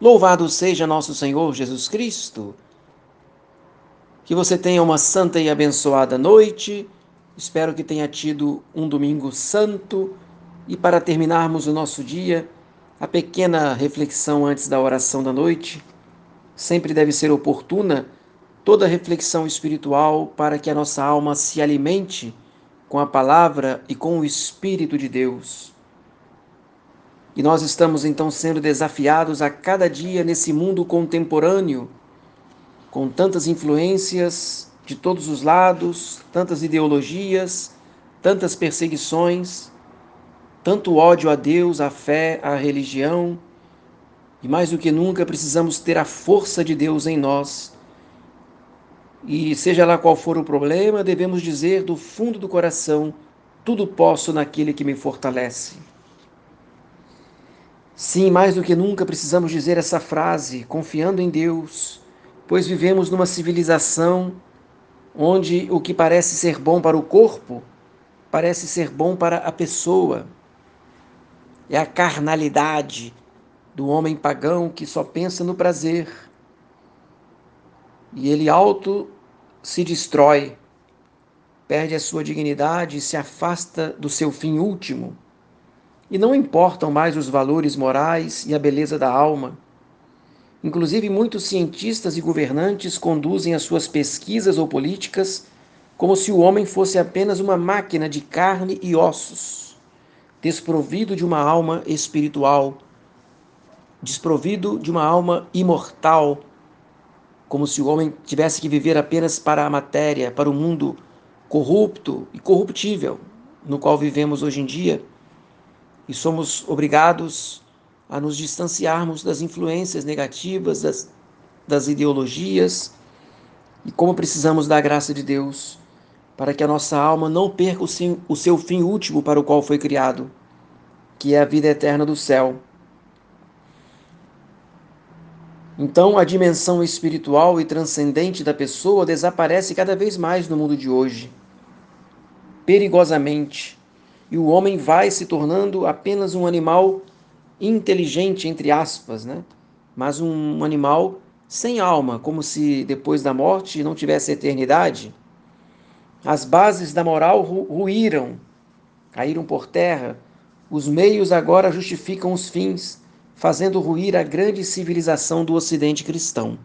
Louvado seja nosso Senhor Jesus Cristo. Que você tenha uma santa e abençoada noite. Espero que tenha tido um domingo santo. E para terminarmos o nosso dia, a pequena reflexão antes da oração da noite sempre deve ser oportuna. Toda reflexão espiritual para que a nossa alma se alimente com a palavra e com o Espírito de Deus. E nós estamos então sendo desafiados a cada dia nesse mundo contemporâneo, com tantas influências de todos os lados, tantas ideologias, tantas perseguições, tanto ódio a Deus, à fé, à religião. E mais do que nunca precisamos ter a força de Deus em nós. E seja lá qual for o problema, devemos dizer do fundo do coração: tudo posso naquele que me fortalece. Sim, mais do que nunca precisamos dizer essa frase, confiando em Deus, pois vivemos numa civilização onde o que parece ser bom para o corpo parece ser bom para a pessoa. É a carnalidade do homem pagão que só pensa no prazer. E ele auto se destrói, perde a sua dignidade e se afasta do seu fim último e não importam mais os valores morais e a beleza da alma. Inclusive, muitos cientistas e governantes conduzem as suas pesquisas ou políticas como se o homem fosse apenas uma máquina de carne e ossos, desprovido de uma alma espiritual, desprovido de uma alma imortal, como se o homem tivesse que viver apenas para a matéria, para o mundo corrupto e corruptível no qual vivemos hoje em dia e somos obrigados a nos distanciarmos das influências negativas, das, das ideologias, e como precisamos da graça de Deus para que a nossa alma não perca o seu, o seu fim último para o qual foi criado, que é a vida eterna do céu. Então, a dimensão espiritual e transcendente da pessoa desaparece cada vez mais no mundo de hoje, perigosamente e o homem vai se tornando apenas um animal inteligente, entre aspas, né? mas um animal sem alma, como se depois da morte não tivesse eternidade. As bases da moral ru ruíram, caíram por terra, os meios agora justificam os fins, fazendo ruir a grande civilização do Ocidente cristão.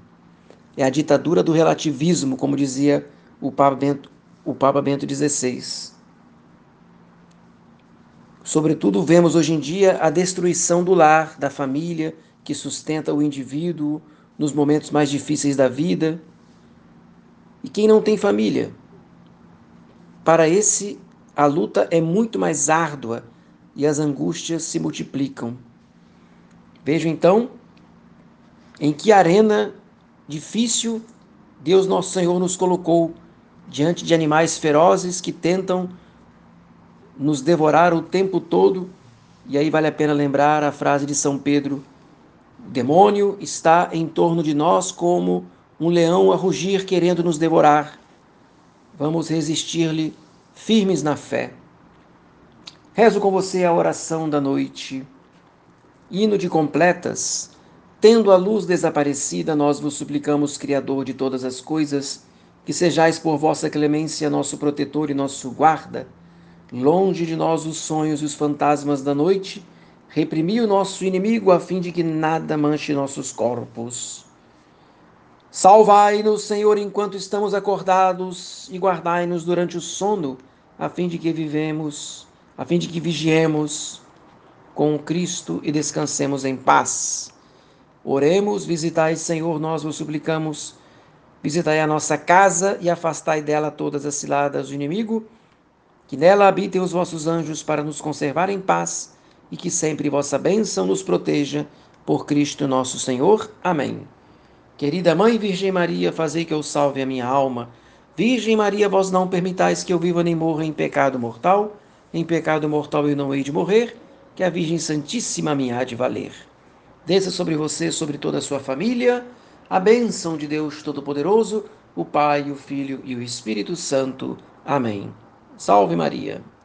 É a ditadura do relativismo, como dizia o Papa Bento, o Papa Bento XVI. Sobretudo, vemos hoje em dia a destruição do lar, da família, que sustenta o indivíduo nos momentos mais difíceis da vida. E quem não tem família? Para esse, a luta é muito mais árdua e as angústias se multiplicam. Vejo então em que arena difícil Deus Nosso Senhor nos colocou diante de animais ferozes que tentam nos devorar o tempo todo. E aí vale a pena lembrar a frase de São Pedro: o demônio está em torno de nós como um leão a rugir querendo nos devorar. Vamos resistir-lhe firmes na fé. Rezo com você a oração da noite. Hino de completas. Tendo a luz desaparecida, nós vos suplicamos, Criador de todas as coisas, que sejais por vossa clemência nosso protetor e nosso guarda Longe de nós os sonhos e os fantasmas da noite, reprimi o nosso inimigo a fim de que nada manche nossos corpos. Salvai-nos, Senhor, enquanto estamos acordados, e guardai-nos durante o sono, a fim de que vivemos, a fim de que vigiemos com Cristo e descansemos em paz. Oremos, visitai, Senhor, nós vos suplicamos. Visitai a nossa casa e afastai dela todas as ciladas do inimigo que nela habitem os vossos anjos para nos conservar em paz e que sempre vossa bênção nos proteja. Por Cristo nosso Senhor. Amém. Querida Mãe Virgem Maria, fazei que eu salve a minha alma. Virgem Maria, vós não permitais que eu viva nem morra em pecado mortal. Em pecado mortal eu não hei de morrer, que a Virgem Santíssima me há de valer. Desça sobre você, sobre toda a sua família, a bênção de Deus Todo-Poderoso, o Pai, o Filho e o Espírito Santo. Amém. Salve Maria!